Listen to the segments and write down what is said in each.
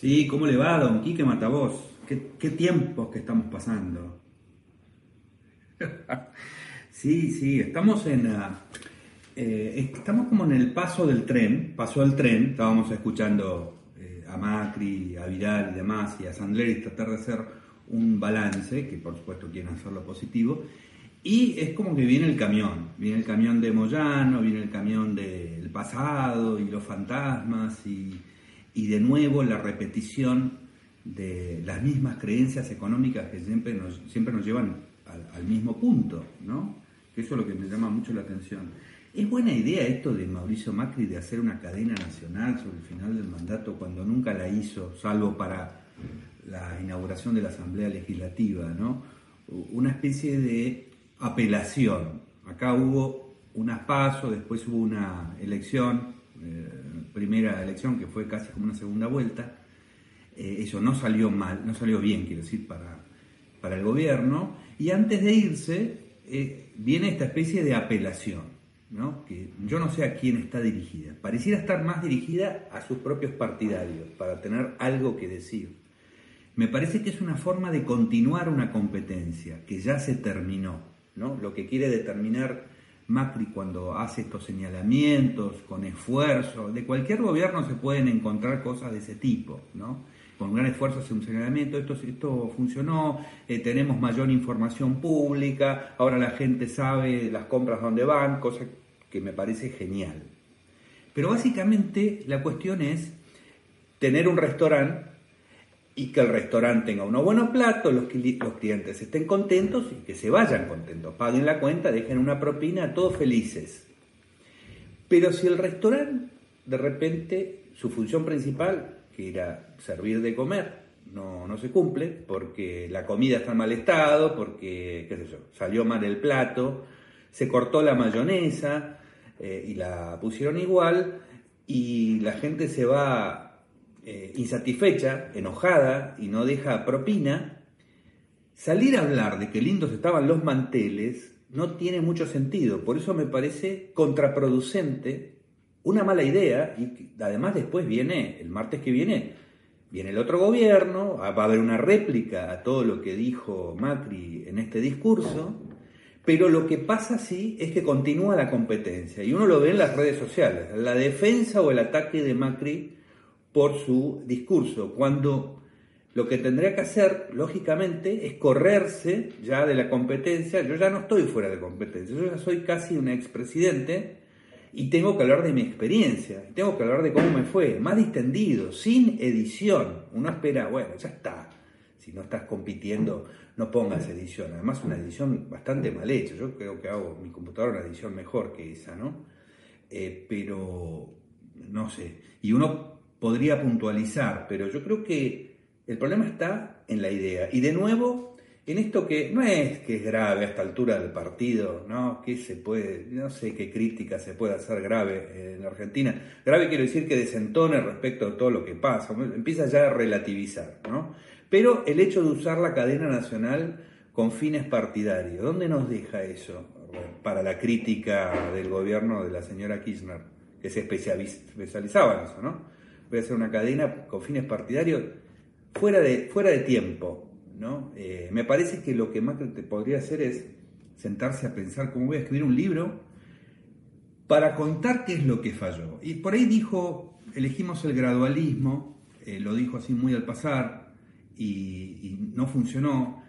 Sí, ¿cómo le va, don Quique Matavoz? ¿Qué, qué tiempos que estamos pasando? sí, sí, estamos en... ah, eh, estamos como en el paso del tren, pasó el tren, estábamos escuchando eh, a Macri, a Vidal y demás, y a Sandleri tratar de hacer un balance, que por supuesto quieren hacerlo positivo, y es como que viene el camión, viene el camión de Moyano, viene el camión del pasado y los fantasmas y, y de nuevo la repetición de las mismas creencias económicas que siempre nos, siempre nos llevan al, mismo punto, ¿no? Que eso es lo que me llama mucho la atención. ¿Es buena idea esto de Mauricio Macri de hacer una cadena nacional sobre el final del mandato cuando nunca la hizo, salvo para la inauguración de la Asamblea Legislativa, ¿no? Una especie de apelación. Acá hubo unas pasos, después hubo una elección, eh, primera elección que fue casi como una segunda vuelta. Eh, eso no salió mal, no salió bien, quiero decir, para, para el gobierno. Y antes de irse, eh, viene esta especie de apelación, ¿no? que yo no sé a quién está dirigida. Pareciera estar más dirigida a sus propios partidarios, para tener algo que decir. Me parece que es una forma de continuar una competencia que ya se terminó. ¿no? Lo que quiere determinar Macri cuando hace estos señalamientos con esfuerzo, de cualquier gobierno se pueden encontrar cosas de ese tipo, ¿no? Con gran esfuerzo hace un señalamiento, esto, esto funcionó, eh, tenemos mayor información pública, ahora la gente sabe las compras dónde van, cosa que me parece genial. Pero básicamente la cuestión es tener un restaurante y que el restaurante tenga unos buenos platos, los, los, clientes estén contentos y que se vayan contentos, paguen la cuenta, dejen una propina, todos felices. Pero si el restaurante, de repente, su función principal, que era servir de comer, no, no se cumple, porque la comida está en mal estado, porque, qué sé yo, salió mal el plato, se cortó la mayonesa eh, y la pusieron igual, y la gente se va eh, insatisfecha, enojada y no deja propina, salir a hablar de que lindos estaban los manteles no tiene mucho sentido. Por eso me parece contraproducente, una mala idea, y además después viene, el martes que viene, viene el otro gobierno, va a haber una réplica a todo lo que dijo Macri en este discurso, pero lo que pasa sí es que continúa la competencia, y uno lo ve en las redes sociales, la defensa o el ataque de Macri por su discurso, cuando lo que tendría que hacer, lógicamente, es correrse ya de la competencia. Yo ya no estoy fuera de competencia, yo ya soy casi un expresidente y tengo que hablar de mi experiencia, tengo que hablar de cómo me fue, más distendido, sin edición. Uno espera, bueno, ya está. Si no estás compitiendo, no pongas edición. Además, una edición bastante mal hecha. Yo creo que hago mi computadora una edición mejor que esa, ¿no? Eh, pero, no sé. Y uno podría puntualizar, pero yo creo que el problema está en la idea. Y de nuevo, en esto que no es que es grave a esta altura del partido, ¿no? Que se puede, no sé qué crítica se puede hacer grave en Argentina. Grave quiero decir que desentone respecto a todo lo que pasa, empieza ya a relativizar, ¿no? Pero el hecho de usar la cadena nacional con fines partidarios, ¿dónde nos deja eso para la crítica del gobierno de la señora Kirchner, que se especializaba en eso, ¿no? Voy a hacer una cadena con fines partidarios fuera de, fuera de tiempo. ¿no? Eh, me parece que lo que más te podría hacer es sentarse a pensar cómo voy a escribir un libro para contar qué es lo que falló. Y por ahí dijo, elegimos el gradualismo, eh, lo dijo así muy al pasar, y, no funcionó.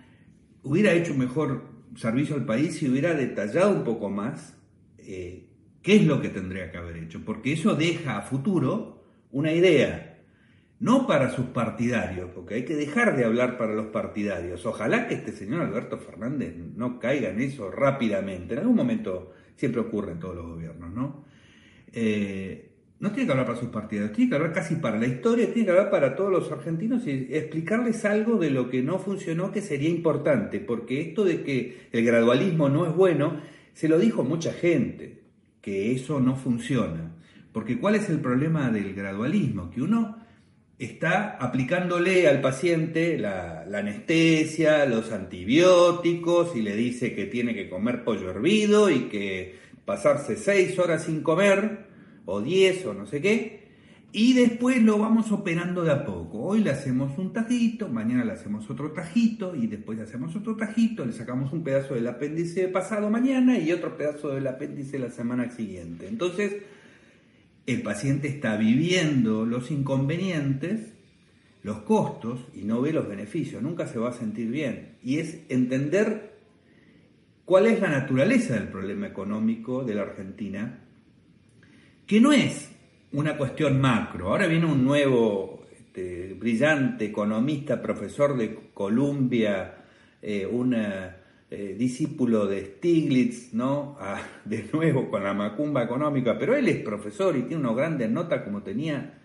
Hubiera hecho mejor servicio al país si hubiera detallado un poco más eh, qué es lo que tendría que haber hecho, porque eso deja a futuro una idea, no para sus partidarios, porque hay que dejar de hablar para los partidarios. Ojalá que este señor Alberto Fernández no caiga en eso rápidamente. En algún momento siempre ocurre en todos los gobiernos, ¿no? Eh, no tiene que hablar para sus partidos, tiene que hablar casi para la historia, tiene que hablar para todos los argentinos y explicarles algo de lo que no funcionó que sería importante, porque esto de que el gradualismo no es bueno, se lo dijo mucha gente, que eso no funciona. Porque ¿cuál es el problema del gradualismo? Que uno está aplicándole al paciente la, anestesia, los antibióticos y le dice que tiene que comer pollo hervido y que pasarse seis horas sin comer o 10 o no sé qué, y después lo vamos operando de a poco. Hoy le hacemos un tajito, mañana le hacemos otro tajito y después le hacemos otro tajito, le sacamos un pedazo del apéndice pasado mañana y otro pedazo del apéndice la semana siguiente. Entonces, el paciente está viviendo los inconvenientes, los costos y no ve los beneficios, nunca se va a sentir bien. Y es entender cuál es la naturaleza del problema económico de la Argentina que no es una cuestión macro. Ahora viene un nuevo este, brillante economista, profesor de Columbia, eh, un eh, discípulo de Stiglitz, ¿no? Ah, de nuevo con la macumba económica, pero él es profesor y tiene una grandes notas como tenía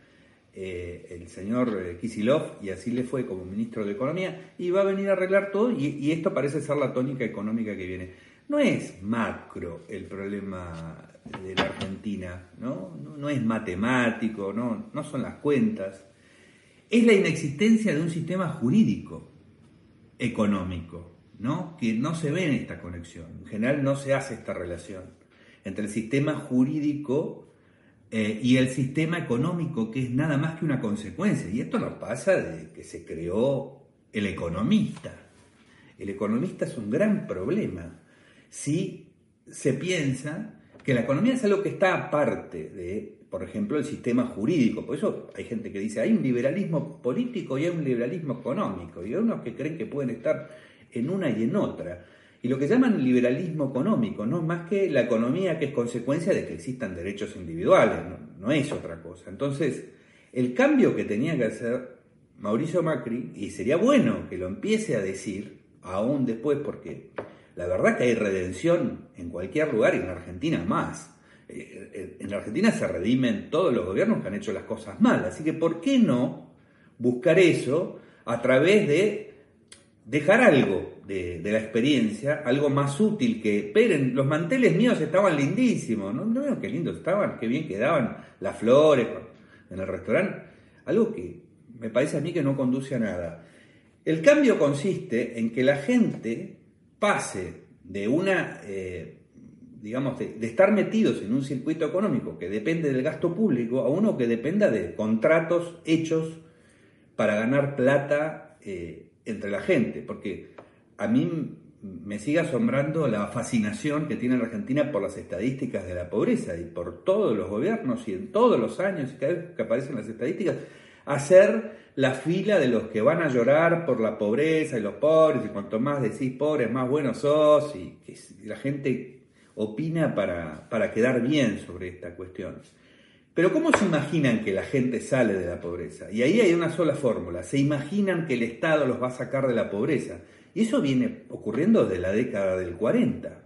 eh, el señor Kisilov, y así le fue como ministro de Economía, y va a venir a arreglar todo, y, esto parece ser la tónica económica que viene. No es macro el problema de la Argentina, ¿no? No, es matemático, no, no son las cuentas, es la inexistencia de un sistema jurídico económico, ¿no? que no se ve en esta conexión. En general no se hace esta relación entre el sistema jurídico eh, y el sistema económico, que es nada más que una consecuencia. Y esto nos pasa desde que se creó el economista. El economista es un gran problema si se piensa que la economía es algo que está aparte de, por ejemplo, el sistema jurídico. Por eso hay gente que dice, hay un liberalismo político y hay un liberalismo económico. Y hay unos que creen que pueden estar en una y en otra. Y lo que llaman liberalismo económico no es más que la economía que es consecuencia de que existan derechos individuales, no, no es otra cosa. Entonces, el cambio que tenía que hacer Mauricio Macri, y sería bueno que lo empiece a decir, aún después, porque la verdad que hay redención en cualquier lugar y en Argentina más. Eh, eh, en Argentina se redimen todos los gobiernos que han hecho las cosas mal. Así que, ¿por qué no buscar eso a través de dejar algo de, la experiencia, algo más útil que, esperen, los manteles míos estaban lindísimos, ¿no? ¿No qué lindos estaban, qué bien quedaban las flores en el restaurante? Algo que me parece a mí que no conduce a nada. El cambio consiste en que la gente pase de una, eh, digamos, de, estar metidos en un circuito económico que depende del gasto público a uno que dependa de contratos hechos para ganar plata eh, entre la gente. Porque a mí me sigue asombrando la fascinación que tiene la Argentina por las estadísticas de la pobreza y por todos los gobiernos y en todos los años, cada vez que aparecen las estadísticas, hacer la fila de los que van a llorar por la pobreza y los pobres, y cuanto más decís pobres, más buenos sos, y que la gente opina para, para quedar bien sobre esta cuestión. Pero ¿cómo se imaginan que la gente sale de la pobreza? Y ahí hay una sola fórmula, se imaginan que el Estado los va a sacar de la pobreza. Y eso viene ocurriendo desde la década del 40,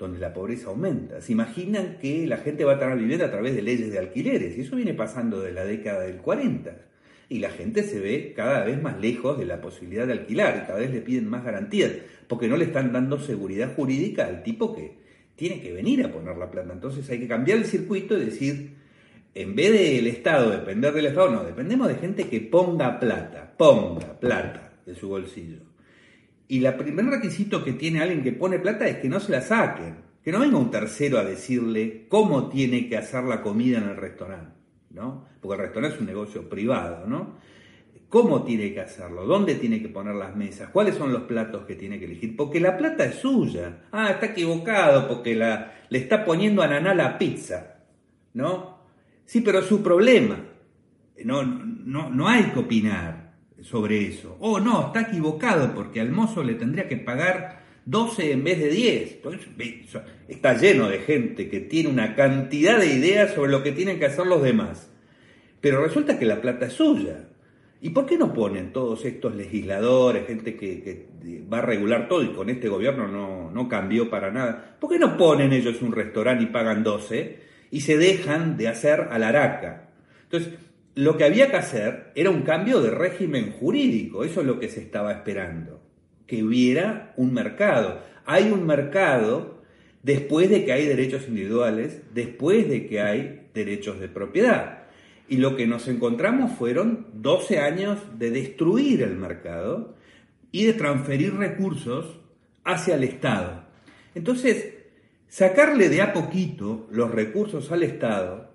donde la pobreza aumenta. Se imaginan que la gente va a estar viviendo a través de leyes de alquileres, y eso viene pasando desde la década del 40 y la gente se ve cada vez más lejos de la posibilidad de alquilar y cada vez le piden más garantías porque no le están dando seguridad jurídica al tipo que tiene que venir a poner la plata. Entonces hay que cambiar el circuito y decir, en vez del Estado, depender del Estado, no, dependemos de gente que ponga plata, ponga plata de su bolsillo. Y el primer requisito que tiene alguien que pone plata es que no se la saquen, que no venga un tercero a decirle cómo tiene que hacer la comida en el restaurante. ¿no? Porque el restaurante es un negocio privado, ¿no? ¿Cómo tiene que hacerlo? ¿Dónde tiene que poner las mesas? ¿Cuáles son los platos que tiene que elegir? Porque la plata es suya. Ah, está equivocado porque la, le está poniendo ananá la pizza, ¿no? Sí, pero su problema. No, no, no hay que opinar sobre eso. Oh, no, está equivocado porque al mozo le tendría que pagar 12 en vez de 10. Está lleno de gente que tiene una cantidad de ideas sobre lo que tienen que hacer los demás. Pero resulta que la plata es suya. ¿Y por qué no ponen todos estos legisladores, gente que, va a regular todo y con este gobierno no, no, cambió para nada? ¿Por qué no ponen ellos un restaurante y pagan 12 y se dejan de hacer a la araca. Entonces, lo que había que hacer era un cambio de régimen jurídico, eso es lo que se estaba esperando, que hubiera un mercado. Hay un mercado después de que hay derechos individuales, después de que hay derechos de propiedad. Y lo que nos encontramos fueron 12 años de destruir el mercado y de transferir recursos hacia el Estado. Entonces, sacarle de a poquito los recursos al Estado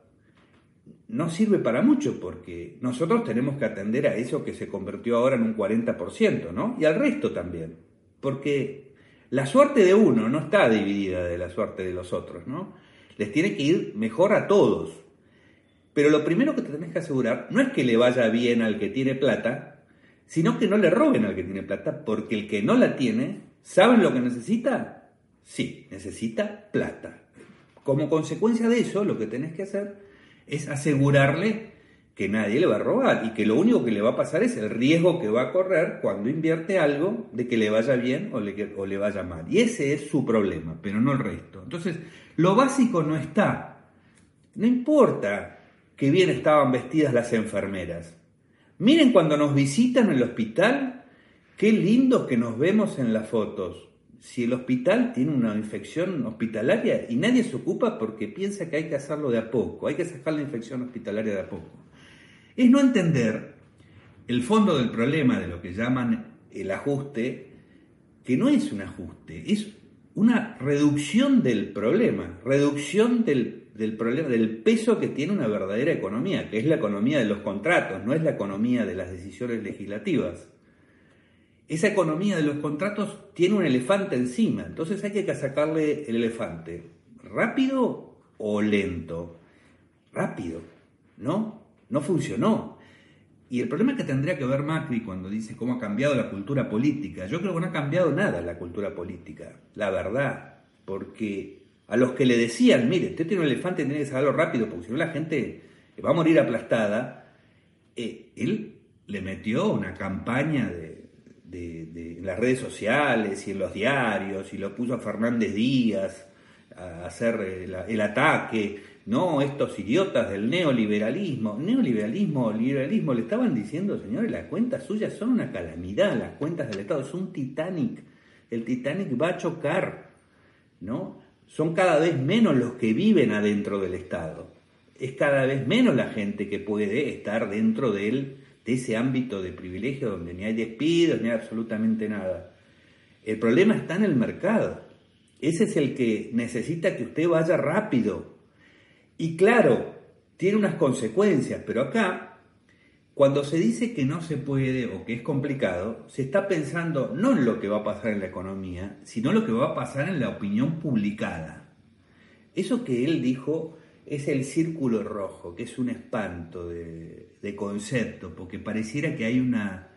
no sirve para mucho porque nosotros tenemos que atender a eso que se convirtió ahora en un 40%, ¿no? Y al resto también. Porque la suerte de uno no está dividida de la suerte de los otros, ¿no? Les tiene que ir mejor a todos. Pero lo primero que te tenés que asegurar no es que le vaya bien al que tiene plata, sino que no le roben al que tiene plata, porque el que no la tiene, ¿saben lo que necesita? Sí, necesita plata. Como consecuencia de eso, lo que tenés que hacer es asegurarle que nadie le va a robar y que lo único que le va a pasar es el riesgo que va a correr cuando invierte algo de que le vaya bien o le, vaya mal. Y ese es su problema, pero no el resto. Entonces, lo básico no está. No importa que bien estaban vestidas las enfermeras. Miren cuando nos visitan en el hospital, qué lindo que nos vemos en las fotos si el hospital tiene una infección hospitalaria y nadie se ocupa porque piensa que hay que hacerlo de a poco, hay que sacar la infección hospitalaria de a poco. Es no entender el fondo del problema de lo que llaman el ajuste, que no es un ajuste, es una reducción del problema, reducción del, del problema, del peso que tiene una verdadera economía, que es la economía de los contratos, no es la economía de las decisiones legislativas esa economía de los contratos tiene un elefante encima, entonces hay que sacarle el elefante. ¿Rápido o lento? Rápido, ¿no? No funcionó. Y el problema que tendría que ver Macri cuando dice cómo ha cambiado la cultura política, yo creo que no ha cambiado nada la cultura política, la verdad, porque a los que le decían, mire, usted tiene un elefante, tiene que sacarlo rápido, porque si no la gente va a morir aplastada, eh, él le metió una campaña de de, las redes sociales y en los diarios, y lo puso a Fernández Díaz a hacer el, ataque, no, estos idiotas del neoliberalismo, neoliberalismo, liberalismo, le estaban diciendo, señores, las cuentas suyas son una calamidad, las cuentas del Estado, es un Titanic, el Titanic va a chocar, ¿no? Son cada vez menos los que viven adentro del Estado, es cada vez menos la gente que puede estar dentro de él de ese ámbito de privilegio donde ni hay despidos, ni hay absolutamente nada. El problema está en el mercado. Ese es el que necesita que usted vaya rápido. Y claro, tiene unas consecuencias, pero acá, cuando se dice que no se puede o que es complicado, se está pensando no en lo que va a pasar en la economía, sino lo que va a pasar en la opinión publicada. Eso que él dijo es el círculo rojo, que es un espanto de, concepto, porque pareciera que hay una,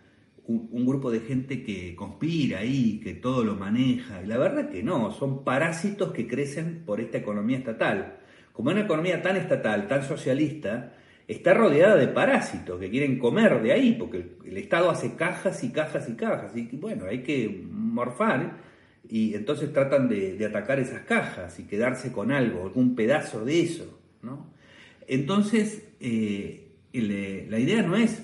un, grupo de gente que conspira ahí, que todo lo maneja, y la verdad que no, son parásitos que crecen por esta economía estatal. Como una economía tan estatal, tan socialista, está rodeada de parásitos que quieren comer de ahí, porque el, Estado hace cajas y cajas y cajas, y bueno, hay que morfar y entonces tratan de, atacar esas cajas y quedarse con algo, algún pedazo de eso. ¿no? Entonces, eh, la idea no es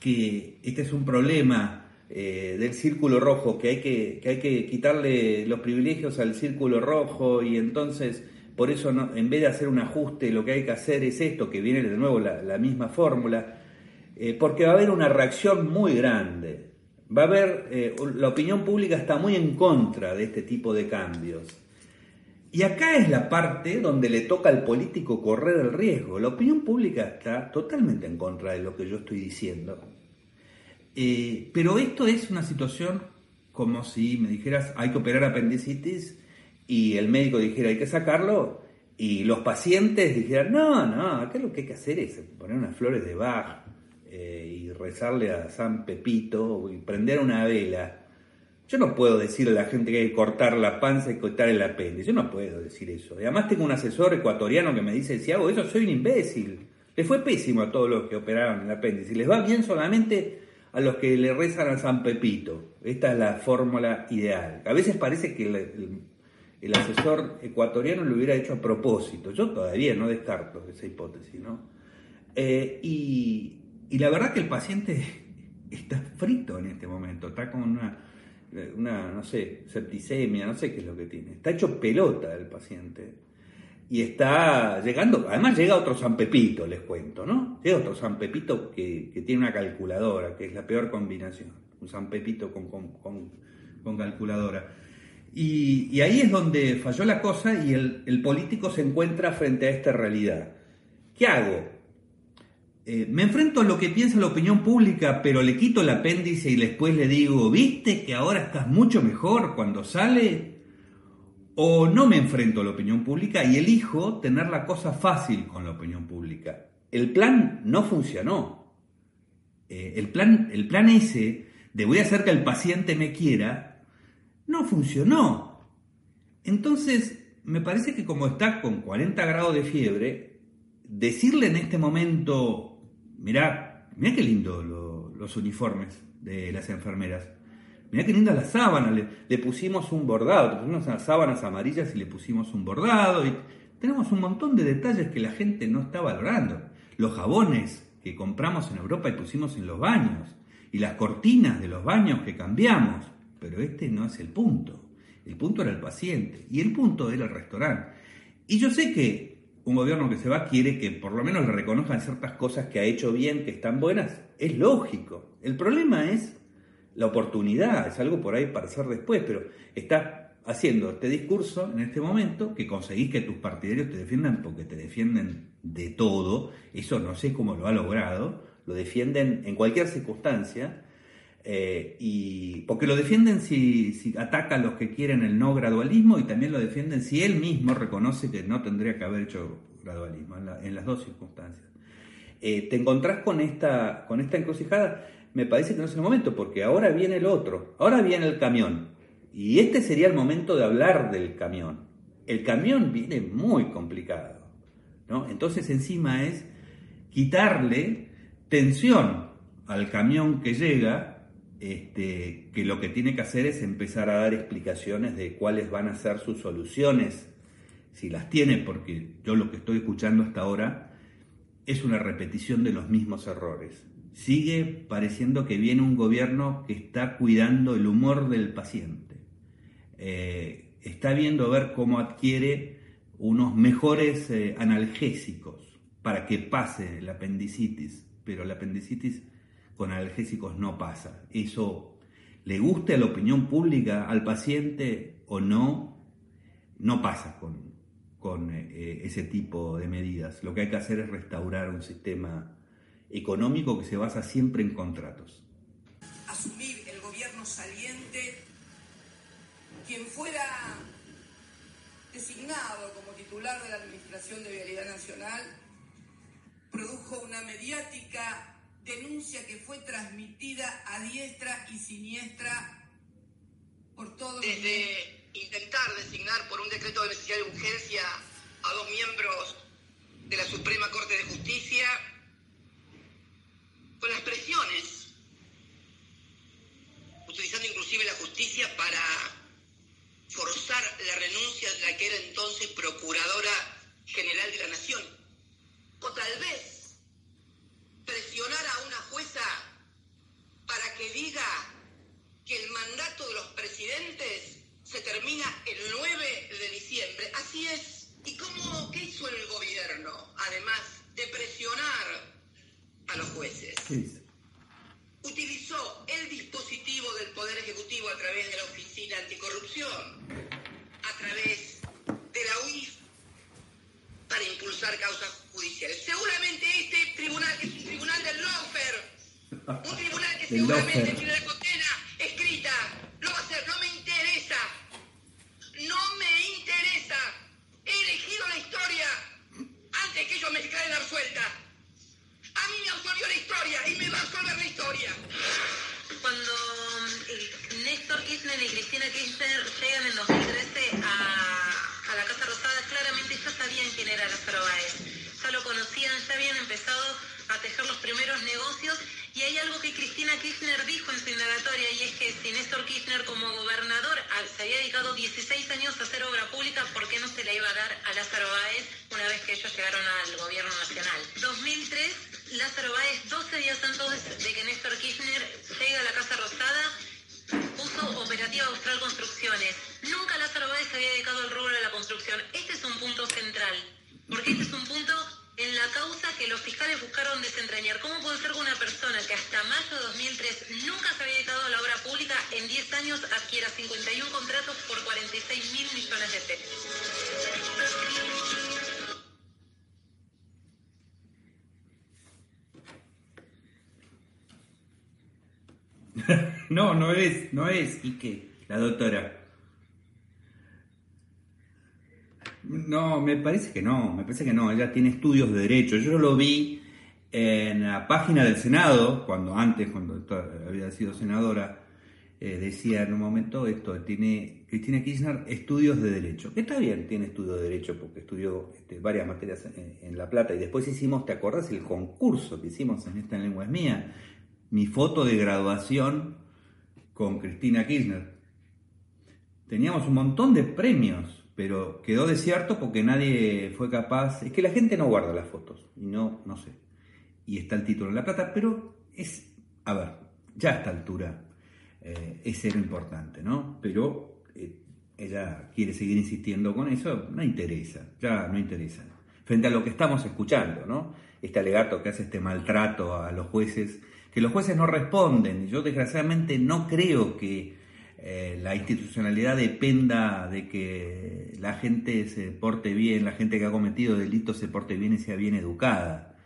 que este es un problema eh, del círculo rojo, que hay que, hay que quitarle los privilegios al círculo rojo y entonces por eso no, en vez de hacer un ajuste lo que hay que hacer es esto, que viene de nuevo la, misma fórmula, eh, porque va a haber una reacción muy grande va a haber, eh, la opinión pública está muy en contra de este tipo de cambios. Y acá es la parte donde le toca al político correr el riesgo. La opinión pública está totalmente en contra de lo que yo estoy diciendo. Eh, pero esto es una situación como si me dijeras hay que operar apendicitis y el médico dijera hay que sacarlo y los pacientes dijeran no, no, acá lo que hay que hacer es poner unas flores de Bach eh, y rezarle a San Pepito y prender una vela. Yo no puedo decirle a la gente que hay que cortar la panza y cortar el apéndice. Yo no puedo decir eso. además tengo un asesor ecuatoriano que me dice, si hago eso soy un imbécil. Le fue pésimo a todos los que operaron el apéndice. Les va bien solamente a los que le rezan a San Pepito. Esta es la fórmula ideal. A veces parece que el asesor ecuatoriano lo hubiera hecho a propósito. Yo todavía no descarto esa hipótesis, ¿no? Eh, y, y, la verdad que el paciente está frito en este momento, está con una, una, no sé, septicemia, no sé qué es lo que tiene. Está hecho pelota el paciente. Y está llegando, además llega otro San Pepito, les cuento, ¿no? Llega otro San Pepito que, que tiene una calculadora, que es la peor combinación. Un San Pepito con, con, con calculadora. Y, ahí es donde falló la cosa y el, político se encuentra frente a esta realidad. ¿Qué hago? Eh, me enfrento a lo que piensa la opinión pública, pero le quito el apéndice y después le digo, ¿viste que ahora estás mucho mejor cuando sale? O no me enfrento a la opinión pública y elijo tener la cosa fácil con la opinión pública. El plan no funcionó. Eh, el, plan, el plan ese de voy a hacer que el paciente me quiera no funcionó. Entonces, me parece que como está con 40 grados de fiebre, decirle en este momento, mirá, mirá qué lindo los uniformes de las enfermeras, mirá qué linda la sábana, le, pusimos un bordado, le pusimos unas sábanas amarillas y le pusimos un bordado, y tenemos un montón de detalles que la gente no está valorando. Los jabones que compramos en Europa y pusimos en los baños, y las cortinas de los baños que cambiamos, pero este no es el punto. El punto era el paciente y el punto era el restaurante. Y yo sé que un gobierno que se va quiere que por lo menos le reconozcan ciertas cosas que ha hecho bien, que están buenas. Es lógico. El problema es la oportunidad, es algo por ahí para hacer después, pero está haciendo este discurso en este momento que conseguís que tus partidarios te defiendan porque te defienden de todo. Eso no sé cómo lo ha logrado. Lo defienden en cualquier circunstancia eh, y porque lo defienden si, ataca a los que quieren el no gradualismo y también lo defienden si él mismo reconoce que no tendría que haber hecho gradualismo en, las dos circunstancias. Eh, te encontrás con esta, con esta encrucijada, me parece que no es el momento, porque ahora viene el otro, ahora viene el camión. Y este sería el momento de hablar del camión. El camión viene muy complicado. ¿no? Entonces encima es quitarle tensión al camión que llega este, que lo que tiene que hacer es empezar a dar explicaciones de cuáles van a ser sus soluciones, si las tiene, porque yo lo que estoy escuchando hasta ahora es una repetición de los mismos errores. Sigue pareciendo que viene un gobierno que está cuidando el humor del paciente. Eh, está viendo a ver cómo adquiere unos mejores eh, analgésicos para que pase la apendicitis, pero la apendicitis con analgésicos no pasa. Eso le guste a la opinión pública, al paciente o no, no pasa con, con eh, ese tipo de medidas. Lo que hay que hacer es restaurar un sistema económico que se basa siempre en contratos. Asumir el gobierno saliente, quien fuera designado como titular de la Administración de Vialidad Nacional, produjo una mediática denuncia que fue transmitida a diestra y siniestra por todos. Desde intentar designar por un decreto de necesidad de urgencia a dos miembros de la Suprema Corte de Justicia, con las presiones, utilizando inclusive la justicia para forzar la renuncia de la que era entonces Procuradora General de la Nación. O tal vez presionar a una jueza para que diga que el mandato de los presidentes se termina el 9 de diciembre. Así es. ¿Y cómo, qué hizo el gobierno, además de presionar a los jueces? Utilizó el dispositivo del Poder Ejecutivo a través de la Oficina Anticorrupción, a través de la UIF, para impulsar causas judiciales. Seguramente este tribunal, que es un tribunal del lawfare, un tribunal que seguramente tiene ¿y qué? La doctora. No, me parece que no, me parece que no, ella tiene estudios de derecho. Yo lo vi en la página del Senado, cuando antes, cuando había sido senadora, eh, decía en un momento esto, tiene Cristina Kirchner estudios de derecho. Que está bien, tiene estudios de derecho porque estudió este, varias materias en, La Plata y después hicimos, ¿te acordás? El concurso que hicimos en esta lengua es mía, mi foto de graduación con Cristina Kirchner. Teníamos un montón de premios pero quedó desierto porque nadie fue capaz, es que la gente no guarda las fotos, y no, no sé, y está el título en la plata, pero es, a ver, ya a esta altura eh, es ser importante, ¿no? Pero eh, ella quiere seguir insistiendo con eso, no interesa, ya no interesa. Frente a lo que estamos escuchando, ¿no? Este alegato que hace este maltrato a los jueces, que los jueces no responden, yo desgraciadamente no creo que eh, la institucionalidad dependa de que la gente se porte bien, la gente que ha cometido delitos se porte bien y sea bien educada.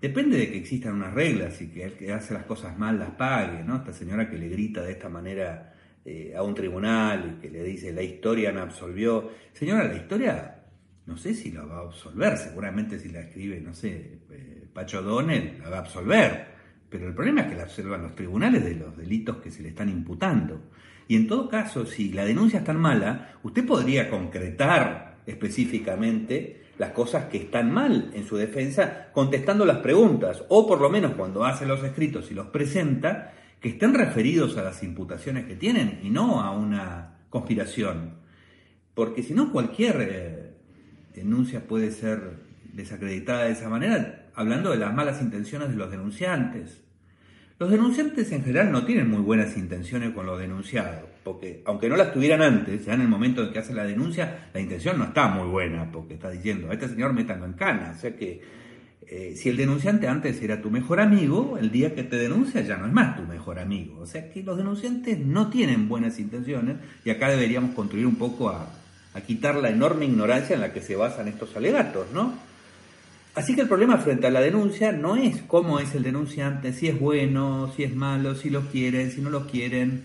Depende de que existan unas reglas y que el que hace las cosas mal las pague, ¿no? Esta señora que le grita de esta manera eh, a un tribunal y que le dice la historia me absolvió. Señora, la historia no sé si la va a absolver, seguramente si la escribe, no sé, eh, Pacho Donel la va a absolver, pero el problema es que la observan los tribunales de los delitos que se le están imputando. Y en todo caso, si la denuncia es tan mala, usted podría concretar específicamente las cosas que están mal en su defensa contestando las preguntas, o por lo menos cuando hace los escritos y los presenta, que estén referidos a las imputaciones que tienen y no a una conspiración. Porque si no, cualquier eh, denuncia puede ser desacreditada de esa manera, hablando de las malas intenciones de los denunciantes. Los denunciantes en general no tienen muy buenas intenciones con los denunciados, porque aunque no las tuvieran antes, ya en el momento en que hacen la denuncia, la intención no está muy buena, porque está diciendo, a este señor métanlo en cana. O sea que eh, si el denunciante antes era tu mejor amigo, el día que te denuncia ya no es más tu mejor amigo. O sea que los denunciantes no tienen buenas intenciones y acá deberíamos construir un poco a quitar la enorme ignorancia en la que se basan estos alegatos, ¿no? Así que el problema frente a la denuncia no es cómo es el denunciante, si es bueno, si es malo, si lo quieren, si no lo quieren.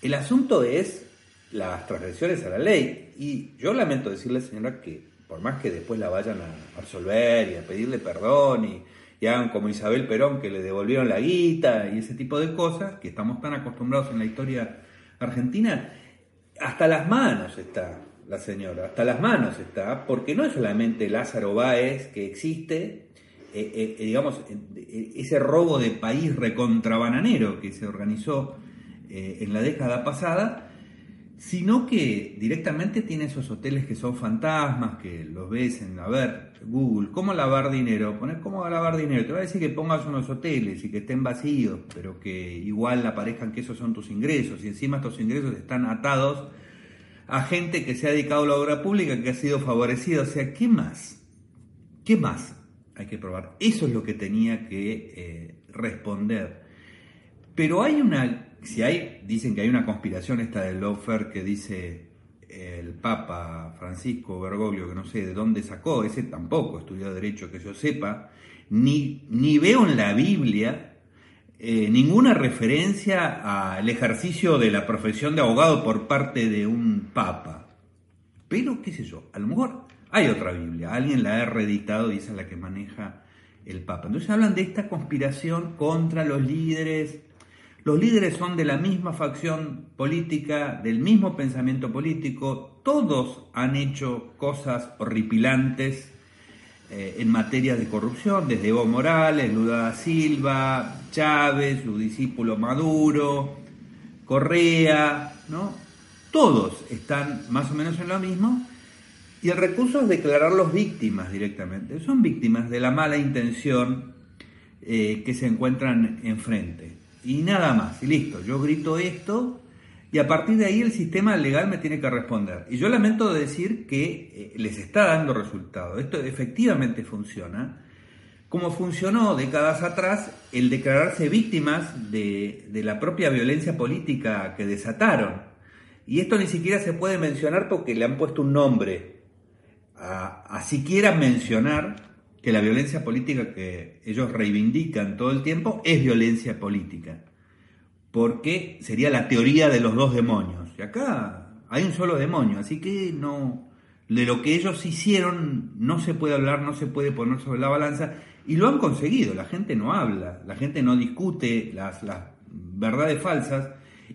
El asunto es las transgresiones a la ley. Y yo lamento decirle, señora, que por más que después la vayan a absolver y a pedirle perdón y, y hagan como Isabel Perón, que le devolvieron la guita y ese tipo de cosas, que estamos tan acostumbrados en la historia argentina, hasta las manos está la señora, hasta las manos está, porque no es solamente Lázaro Báez que existe, eh, eh, eh, digamos, ese robo de país recontrabananero que se organizó en la década pasada, sino que directamente tiene esos hoteles que son fantasmas, que los ves en, a ver, Google, ¿cómo lavar dinero? Poner cómo lavar dinero, te va a decir que pongas unos hoteles y que estén vacíos, pero que igual aparezcan que esos son tus ingresos, y encima estos ingresos están atados a gente que se ha dedicado a la obra pública, que ha sido favorecida. O sea, ¿qué más? ¿Qué más hay que probar? Eso es lo que tenía que eh, responder. Pero hay una, si hay, dicen que hay una conspiración esta del lawfare que dice el Papa Francisco Bergoglio, que no sé de dónde sacó, ese tampoco estudió derecho que yo sepa, ni, ni veo en la Biblia eh, ninguna referencia al ejercicio de la profesión de abogado por parte de un papa. Pero, qué sé yo, a lo mejor hay otra Biblia, alguien la ha reeditado y esa es la que maneja el papa. Entonces hablan de esta conspiración contra los líderes. Los líderes son de la misma facción política, del mismo pensamiento político, todos han hecho cosas horripilantes eh, en materia de corrupción, desde Evo Morales, Lula Silva, Chávez, su discípulo Maduro, Correa, ¿no? todos están más o menos en lo mismo. Y el recurso es declararlos víctimas directamente. Son víctimas de la mala intención eh, que se encuentran enfrente. Y nada más, y listo, yo grito esto y a partir de ahí el sistema legal me tiene que responder. Y yo lamento decir que eh, les está dando resultado. Esto efectivamente funciona. Como funcionó décadas atrás el declararse víctimas de, la propia violencia política que desataron. Y esto ni siquiera se puede mencionar porque le han puesto un nombre. A, a siquiera mencionar que la violencia política que ellos reivindican todo el tiempo es violencia política, porque sería la teoría de los dos demonios. Y acá hay un solo demonio, así que no de lo que ellos hicieron no se puede hablar, no se puede poner sobre la balanza y lo han conseguido. La gente no habla, la gente no discute las, verdades falsas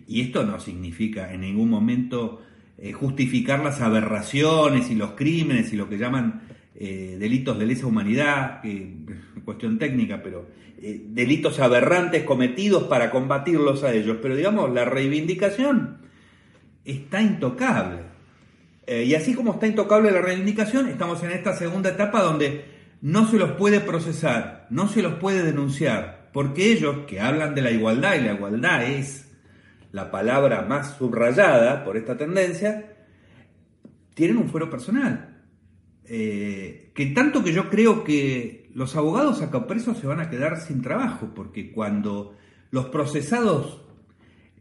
y esto no significa en ningún momento eh, justificar las aberraciones y los crímenes y lo que llaman eh, delitos de lesa humanidad, cuestión técnica, pero eh, delitos aberrantes cometidos para combatirlos a ellos. Pero digamos, la reivindicación está intocable. Eh, y así como está intocable la reivindicación, estamos en esta segunda etapa donde no se los puede procesar, no se los puede denunciar, porque ellos que hablan de la igualdad, y la igualdad es la palabra más subrayada por esta tendencia, tienen un fuero personal. Eh, que tanto que yo creo que los abogados acá presos se van a quedar sin trabajo, porque cuando los procesados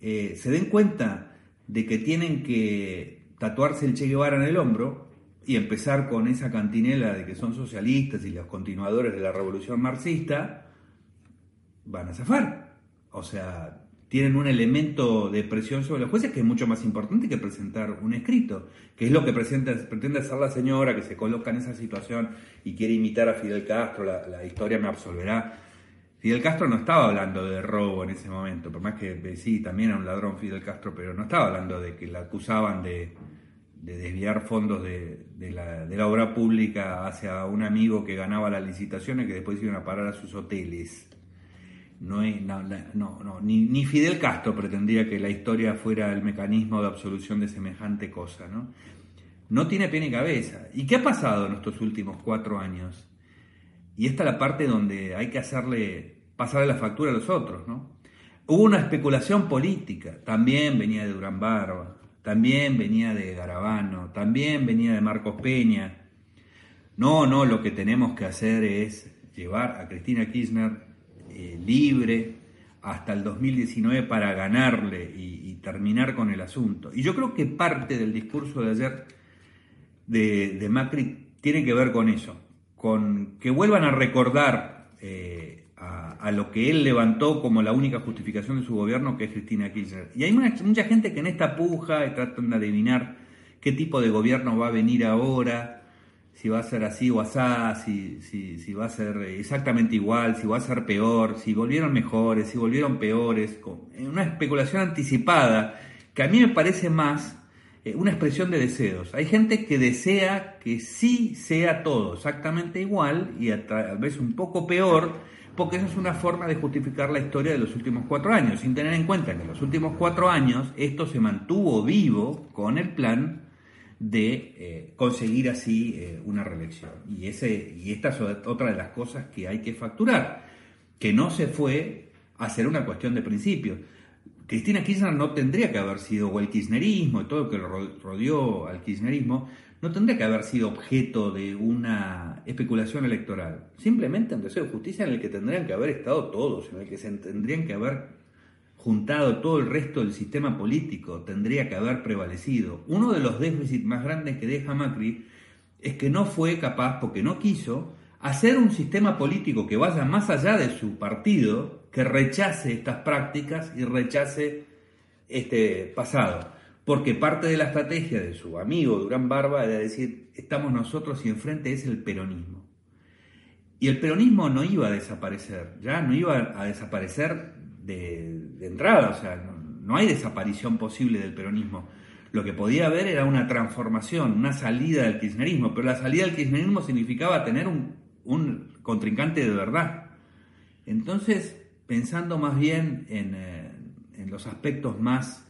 eh, se den cuenta de que tienen que tatuarse el Che Guevara en el hombro y empezar con esa cantinela de que son socialistas y los continuadores de la revolución marxista, van a zafar. O sea, tienen un elemento de presión sobre los jueces que es mucho más importante que presentar un escrito, que es lo que pretende hacer la señora que se coloca en esa situación y quiere imitar a Fidel Castro, la, historia me absolverá. Fidel Castro no estaba hablando de robo en ese momento, por más que eh, sí, también era un ladrón Fidel Castro, pero no estaba hablando de que la acusaban de, desviar fondos de, la, de la obra pública hacia un amigo que ganaba las licitaciones que después iban a parar a sus hoteles no, no, no, ni, ni, Fidel Castro pretendía que la historia fuera el mecanismo de absolución de semejante cosa, ¿no? No tiene pie ni cabeza. ¿Y qué ha pasado en estos últimos cuatro años? Y esta es la parte donde hay que hacerle, pasarle la factura a los otros, ¿no? Hubo una especulación política, también venía de Durán Barba, también venía de Garabano, también venía de Marcos Peña. No, no, lo que tenemos que hacer es llevar a Cristina Kirchner eh, libre hasta el 2019 para ganarle y, terminar con el asunto. Y yo creo que parte del discurso de ayer de, Macri tiene que ver con eso, con que vuelvan a recordar eh, a, lo que él levantó como la única justificación de su gobierno, que es Cristina Kirchner. Y hay mucha gente que en esta puja tratan de adivinar qué tipo de gobierno va a venir ahora, si va a ser así o asá, si, si, si, va a ser exactamente igual, si va a ser peor, si volvieron mejores, si volvieron peores, una especulación anticipada que a mí me parece más eh, una expresión de deseos. Hay gente que desea que sí sea todo exactamente igual y a vez un poco peor, porque eso es una forma de justificar la historia de los últimos cuatro años, sin tener en cuenta que en los últimos cuatro años esto se mantuvo vivo con el plan de eh, conseguir así eh, una reelección. Y, ese, y esta es otra de las cosas que hay que facturar, que no se fue a hacer una cuestión de principios. Cristina Kirchner no tendría que haber sido, o el kirchnerismo y todo lo que rodeó al kirchnerismo, no tendría que haber sido objeto de una especulación electoral. Simplemente un deseo de justicia en el que tendrían que haber estado todos, en el que se tendrían que haber juntado todo el resto del sistema político, tendría que haber prevalecido. Uno de los déficits más grandes que deja Macri es que no fue capaz, porque no quiso, hacer un sistema político que vaya más allá de su partido, que rechace estas prácticas y rechace este pasado. Porque parte de la estrategia de su amigo Durán Barba era decir, estamos nosotros y enfrente es el peronismo. Y el peronismo no iba a desaparecer, ya no iba a desaparecer de, entrada, o sea, no, hay desaparición posible del peronismo. Lo que podía haber era una transformación, una salida del kirchnerismo, pero la salida del kirchnerismo significaba tener un, contrincante de verdad. Entonces, pensando más bien en, eh, los aspectos más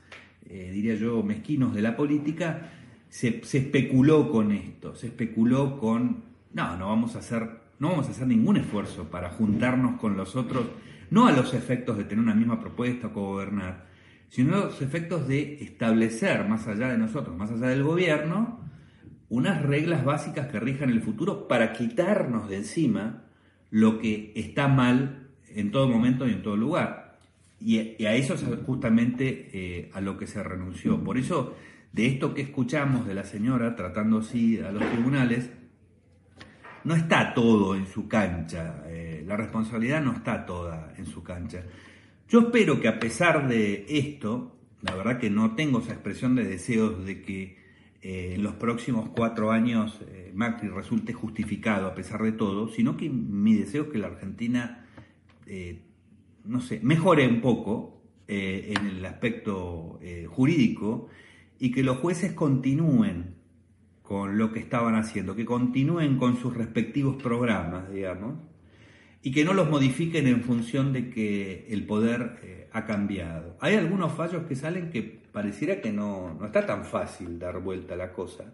eh, diría yo, mezquinos de la política, se, se, especuló con esto, se especuló con, no, no vamos a hacer, no vamos a hacer ningún esfuerzo para juntarnos con los otros, no a los efectos de tener una misma propuesta o gobernar, sino a los efectos de establecer más allá de nosotros, más allá del gobierno, unas reglas básicas que rijan el futuro para quitarnos de encima lo que está mal en todo momento y en todo lugar. Y, a eso es justamente eh, a lo que se renunció. Por eso, de esto que escuchamos de la señora tratando así a los tribunales, no está todo en su cancha, eh, la responsabilidad no está toda en su cancha. Yo espero que a pesar de esto, la verdad que no tengo esa expresión de deseos de que eh, en los próximos cuatro años eh, Macri resulte justificado a pesar de todo, sino que mi deseo es que la Argentina, eh, no sé, mejore un poco en el aspecto jurídico y que los jueces continúen con lo que estaban haciendo, que continúen con sus respectivos programas, digamos, y que no los modifiquen en función de que el poder ha cambiado. Hay algunos fallos que salen que pareciera que no, no está tan fácil dar vuelta a la cosa.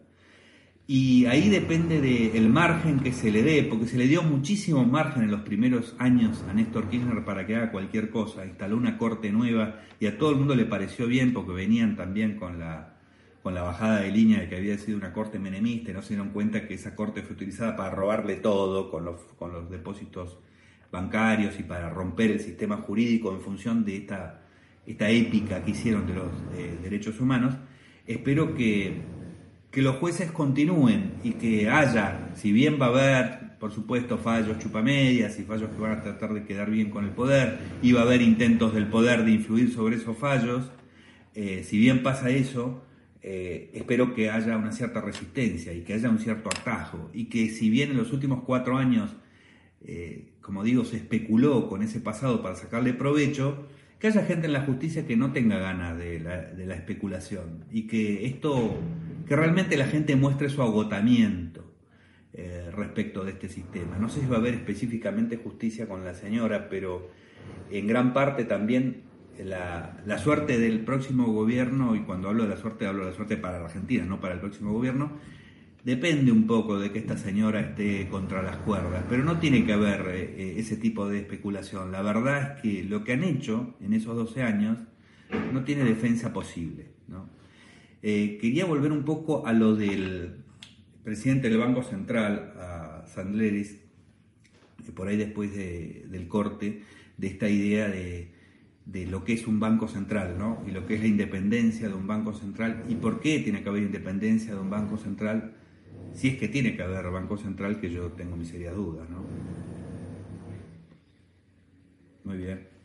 Y ahí depende del margen que se le dé, porque se le dio muchísimo margen en los primeros años a Néstor Kirchner para que haga cualquier cosa. Instaló una corte nueva y a todo el mundo le pareció bien porque venían también con la, con la bajada de línea de que había sido una corte menemista y no se dieron cuenta que esa corte fue utilizada para robarle todo con los, con los depósitos bancarios y para romper el sistema jurídico en función de esta esta épica que hicieron de los eh, derechos humanos, espero que, que, los jueces continúen y que haya, si bien va a haber, por supuesto, fallos chupamedias y fallos que van a tratar de quedar bien con el poder, y va a haber intentos del poder de influir sobre esos fallos, eh, si bien pasa eso, eh, espero que haya una cierta resistencia y que haya un cierto atajo, y que si bien en los últimos cuatro años, como digo, se especuló con ese pasado para sacarle provecho, que haya gente en la justicia que no tenga ganas de la, especulación y que esto, que realmente la gente muestre su agotamiento eh, respecto de este sistema. No sé si va a haber específicamente justicia con la señora, pero en gran parte también la, la, suerte del próximo gobierno, y cuando hablo de la suerte, hablo de la suerte para la Argentina, no para el próximo gobierno, Depende un poco de que esta señora esté contra las cuerdas, pero no tiene que haber eh, eh, ese tipo de especulación. La verdad es que lo que han hecho en esos 12 años no tiene defensa posible. Eh, quería volver un poco a lo del presidente del Banco Central, a Sandleris, por ahí después del corte, de esta idea de, de lo que es un banco central, ¿no? Y lo que es la independencia de un banco central y por qué tiene que haber independencia de un banco central si es que tiene que haber Banco Central, que yo tengo mis serias dudas, ¿no? Muy bien.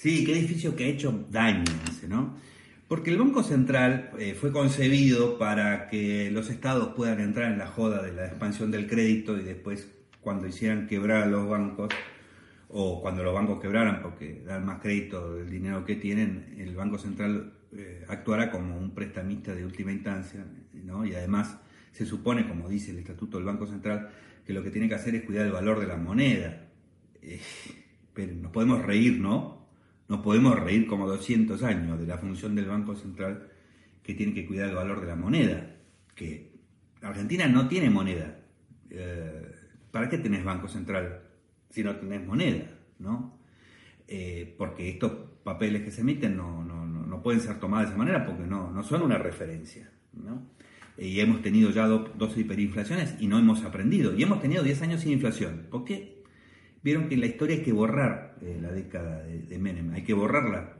Sí, qué edificio que ha hecho daño ese, ¿no? Porque el Banco Central eh, fue concebido para que los estados puedan entrar en la joda de la expansión del crédito y después, cuando hicieran quebrar a los bancos, o cuando los bancos quebraran porque dan más crédito del dinero que tienen, el Banco Central eh, actuará como un prestamista de última instancia, ¿no? Y además se supone, como dice el Estatuto del Banco Central, que lo que tiene que hacer es cuidar el valor de la moneda. Eh, pero nos podemos reír, ¿no? Nos podemos reír como 200 años de la función del Banco Central que tiene que cuidar el valor de la moneda. Que Argentina no tiene moneda. eh, ¿para qué tenés Banco Central si no tenés moneda? ¿no? Eh, porque estos papeles que se emiten no, no, no, pueden ser tomados de esa manera porque no, no son una referencia. ¿no? Y hemos tenido ya dos hiperinflaciones y no hemos aprendido. Y hemos tenido 10 años sin inflación. ¿Por qué? Vieron que en la historia hay que borrar eh, la década de, Menem, hay que borrarla.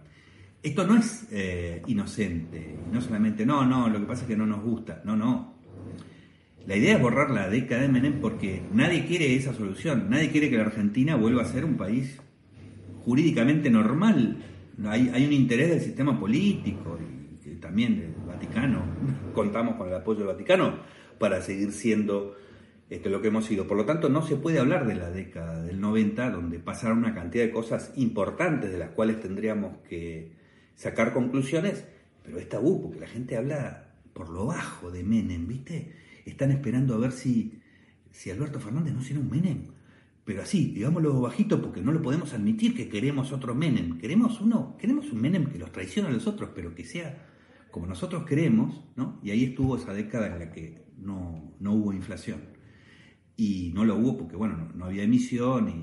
Esto no es eh, inocente, no solamente, no, no, lo que pasa es que no nos gusta, no, no. La idea es borrar la década de Menem porque nadie quiere esa solución, nadie quiere que la Argentina vuelva a ser un país jurídicamente normal. Hay, hay un interés del sistema político y también del Vaticano. Contamos con el apoyo del Vaticano para seguir siendo este, lo que hemos sido. Por lo tanto, no se puede hablar de la década del 90, donde pasaron una cantidad de cosas importantes de las cuales tendríamos que sacar conclusiones, pero es tabú, porque la gente habla por lo bajo de Menem, ¿viste? Están esperando a ver si, si Alberto Fernández no será un Menem. Pero así, digámoslo bajito, porque no lo podemos admitir que queremos otro Menem. Queremos uno, queremos un Menem que los traicione a los otros, pero que sea como nosotros queremos, ¿no? Y ahí estuvo esa década en la que no, no hubo inflación y no lo hubo porque, bueno, no, había emisión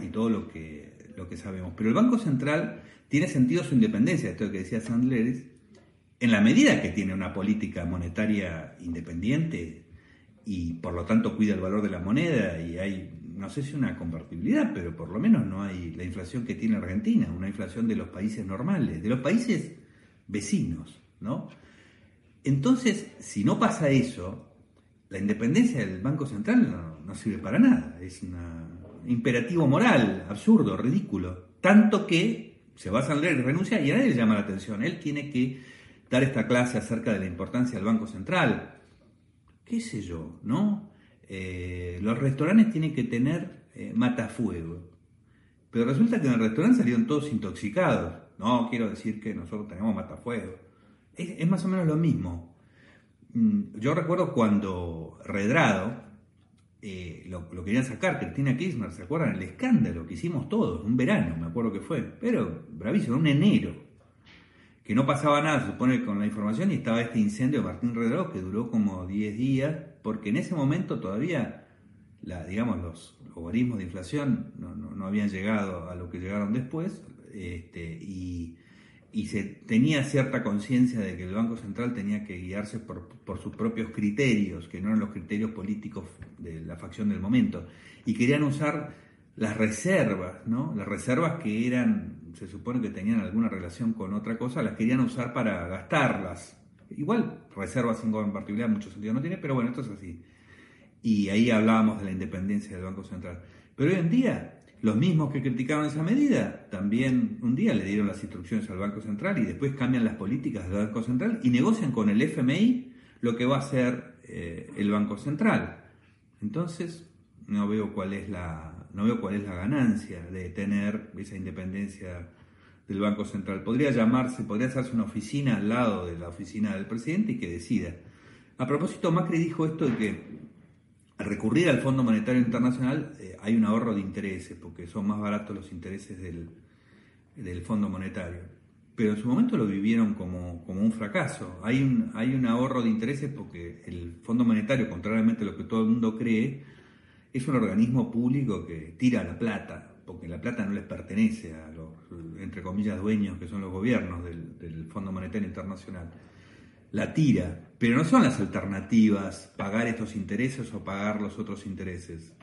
y, todo lo que, lo que sabemos. Pero el Banco Central tiene sentido su independencia, esto que decía Sandleris, en la medida que tiene una política monetaria independiente y por lo tanto cuida el valor de la moneda y hay, no sé si una convertibilidad, pero por lo menos no hay la inflación que tiene Argentina, una inflación de los países normales, de los países vecinos, ¿no? Entonces, si no pasa eso, la independencia del Banco Central no, sirve para nada, es un imperativo moral, absurdo, ridículo, tanto que se va a leer y renuncia y a nadie le llama la atención, él tiene que dar esta clase acerca de la importancia del Banco Central, qué sé yo, ¿no? Eh, los restaurantes tienen que tener eh, matafuego, pero resulta que en el restaurante salieron todos intoxicados, no quiero decir que nosotros tenemos matafuego, es más o menos lo mismo, yo recuerdo cuando Redrado eh, lo, querían sacar, Cristina Kirchner, ¿se acuerdan? El escándalo que hicimos todos, un verano, me acuerdo que fue, pero bravísimo, un enero, que no pasaba nada, se supone, con la información y estaba este incendio de Martín Redrado que duró como 10 días, porque en ese momento todavía, la, digamos, los logaritmos de inflación no, no habían llegado a lo que llegaron después, este, y y se tenía cierta conciencia de que el Banco Central tenía que guiarse por, sus propios criterios, que no eran los criterios políticos de la facción del momento, y querían usar las reservas, ¿no? Las reservas que eran, se supone que tenían alguna relación con otra cosa, las querían usar para gastarlas. Igual, reservas sin particular mucho sentido no tiene, pero bueno, esto es así. Y ahí hablábamos de la independencia del Banco Central. Pero hoy en día los mismos que criticaban esa medida también un día le dieron las instrucciones al Banco Central y después cambian las políticas del Banco Central y negocian con el FMI lo que va a hacer eh, el Banco Central. Entonces, no veo cuál es la no veo cuál es la ganancia de tener esa independencia del Banco Central. Podría llamarse, podría hacerse una oficina al lado de la oficina del presidente y que decida. A propósito, Macri dijo esto de que al recurrir al Fondo Monetario Internacional eh, hay un ahorro de intereses, porque son más baratos los intereses del, del, Fondo Monetario. Pero en su momento lo vivieron como, como, un fracaso. Hay un, hay un ahorro de intereses porque el Fondo Monetario, contrariamente a lo que todo el mundo cree, es un organismo público que tira la plata, porque la plata no les pertenece a los, entre comillas, dueños que son los gobiernos del, del Fondo Monetario Internacional la tira, pero no son las alternativas pagar estos intereses o pagar los otros intereses.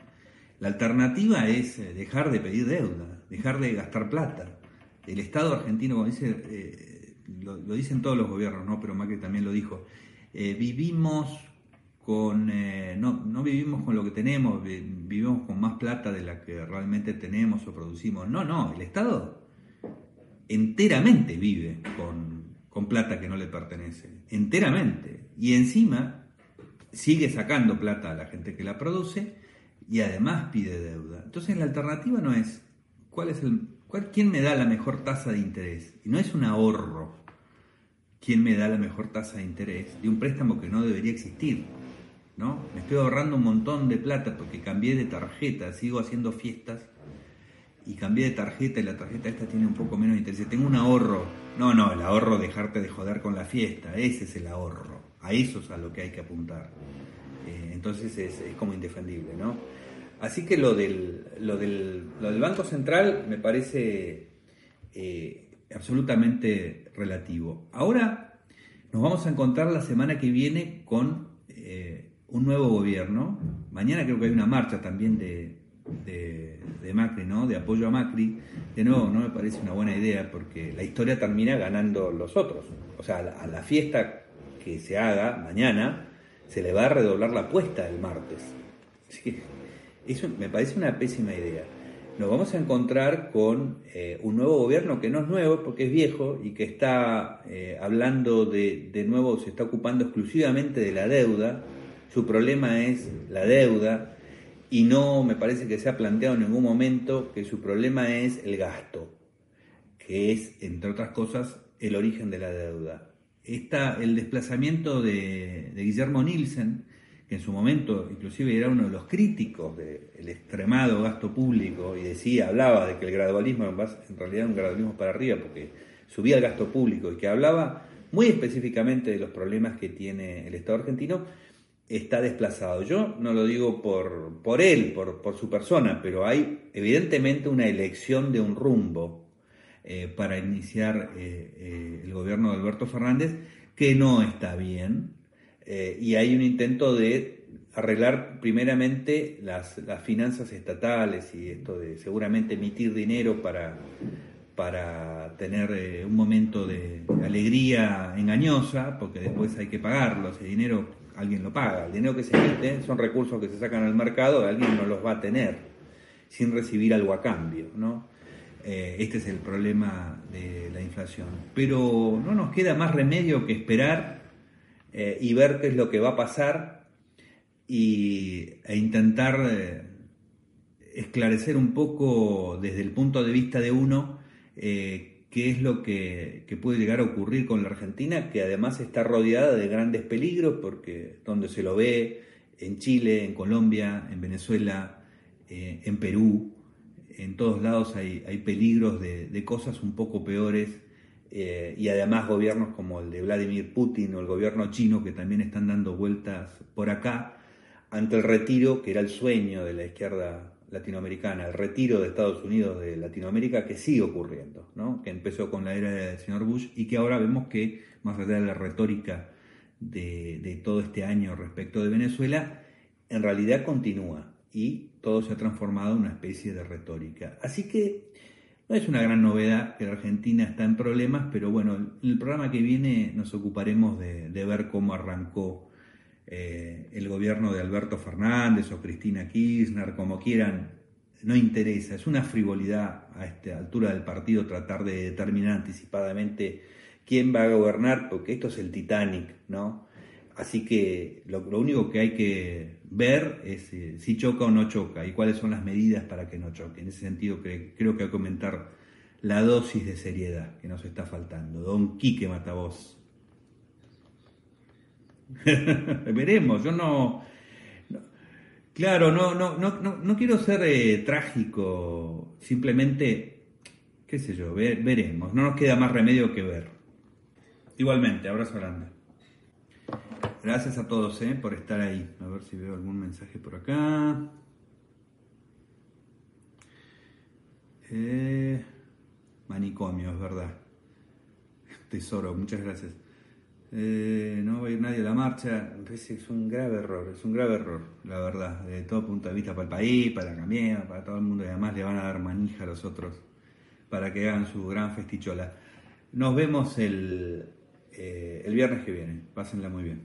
La alternativa es eh, dejar de pedir deuda, dejar de gastar plata. El Estado argentino, como dice, eh, lo, dicen todos los gobiernos, ¿no? pero Macri también lo dijo, eh, vivimos con, no, no vivimos con lo que tenemos, vivimos con más plata de la que realmente tenemos o producimos. No, no, el Estado enteramente vive con con plata que no le pertenece, enteramente. Y encima sigue sacando plata a la gente que la produce y además pide deuda. Entonces la alternativa no es cuál es el cuál, quién me da la mejor tasa de interés y no es un ahorro. ¿Quién me da la mejor tasa de interés de un préstamo que no debería existir? ¿No? Me estoy ahorrando un montón de plata porque cambié de tarjeta, sigo haciendo fiestas y cambié de tarjeta y la tarjeta esta tiene un poco menos de interés. Tengo un ahorro. No, no, el ahorro dejarte de joder con la fiesta, ese es el ahorro. A eso es a lo que hay que apuntar. Eh, entonces es, es, como indefendible, ¿no? Así que lo del, lo del, lo del Banco Central me parece eh, absolutamente relativo. Ahora nos vamos a encontrar la semana que viene con eh, un nuevo gobierno. Mañana creo que hay una marcha también de, de, Macri, ¿no? De apoyo a Macri. De nuevo, no me parece una buena idea porque la historia termina ganando los otros. O sea, a la, a la fiesta que se haga mañana se le va a redoblar la apuesta el martes. Así que eso me parece una pésima idea. Nos vamos a encontrar con eh, un nuevo gobierno que no es nuevo porque es viejo y que está eh, hablando de, de nuevo, se está ocupando exclusivamente de la deuda. Su problema es la deuda y no me parece que se ha planteado en ningún momento que su problema es el gasto, que es, entre otras cosas, el origen de la deuda. Está el desplazamiento de, Guillermo Nielsen, que en su momento inclusive era uno de los críticos del extremado gasto público y decía, hablaba de que el gradualismo en realidad un gradualismo para arriba porque subía el gasto público y que hablaba muy específicamente de los problemas que tiene el Estado argentino, está desplazado. Yo no lo digo por, por él, por, por su persona, pero hay evidentemente una elección de un rumbo eh, para iniciar eh, eh, el gobierno de Alberto Fernández que no está bien y hay un intento de arreglar primeramente las, las, finanzas estatales y esto de seguramente emitir dinero para, para tener un momento de alegría engañosa, porque después hay que pagarlo, ese dinero alguien lo paga, el dinero que se emite son recursos que se sacan al mercado, alguien no los va a tener sin recibir algo a cambio, ¿no? Eh, este es el problema de la inflación. Pero no nos queda más remedio que esperar eh, y ver qué es lo que va a pasar y, e intentar eh, esclarecer un poco desde el punto de vista de uno qué es lo que, puede llegar a ocurrir con la Argentina, que además está rodeada de grandes peligros, porque donde se lo ve, en Chile, en Colombia, en Venezuela, en Perú, en todos lados hay, peligros de, de, cosas un poco peores eh, y además gobiernos como el de Vladimir Putin o el gobierno chino que también están dando vueltas por acá ante el retiro que era el sueño de la izquierda latinoamericana, el retiro de Estados Unidos de Latinoamérica que sigue ocurriendo, ¿no? que empezó con la era del señor Bush y que ahora vemos que, más allá de la retórica de, de todo este año respecto de Venezuela, en realidad continúa y todo se ha transformado en una especie de retórica. Así que no es una gran novedad que la Argentina está en problemas, pero bueno, en el programa que viene nos ocuparemos de, de ver cómo arrancó eh, el gobierno de Alberto Fernández o Cristina Kirchner, como quieran, no interesa, es una frivolidad a esta altura del partido tratar de determinar anticipadamente quién va a gobernar, porque esto es el Titanic, ¿no? Así que lo, único que hay que ver es eh, si choca o no choca y cuáles son las medidas para que no choque. En ese sentido creo que hay que aumentar la dosis de seriedad que nos está faltando. Don Quique Matavoz. Veremos, yo no, Claro, no, no, no, no, quiero ser eh, trágico, simplemente, qué sé yo, ver, veremos. No nos queda más remedio que ver. Igualmente, abrazo grande. Gracias a todos eh, por estar ahí. A ver si veo algún mensaje por acá. Eh, manicomio, es verdad. Tesoro, muchas gracias. Eh, no va a ir nadie a la marcha. Es un grave error, es un grave error, la verdad. De todo punto de vista para el país, para la camioneta, para todo el mundo. Y además le van a dar manija a los otros para que hagan su gran festichola. Nos vemos el, eh, el viernes que viene. Pásenla muy bien.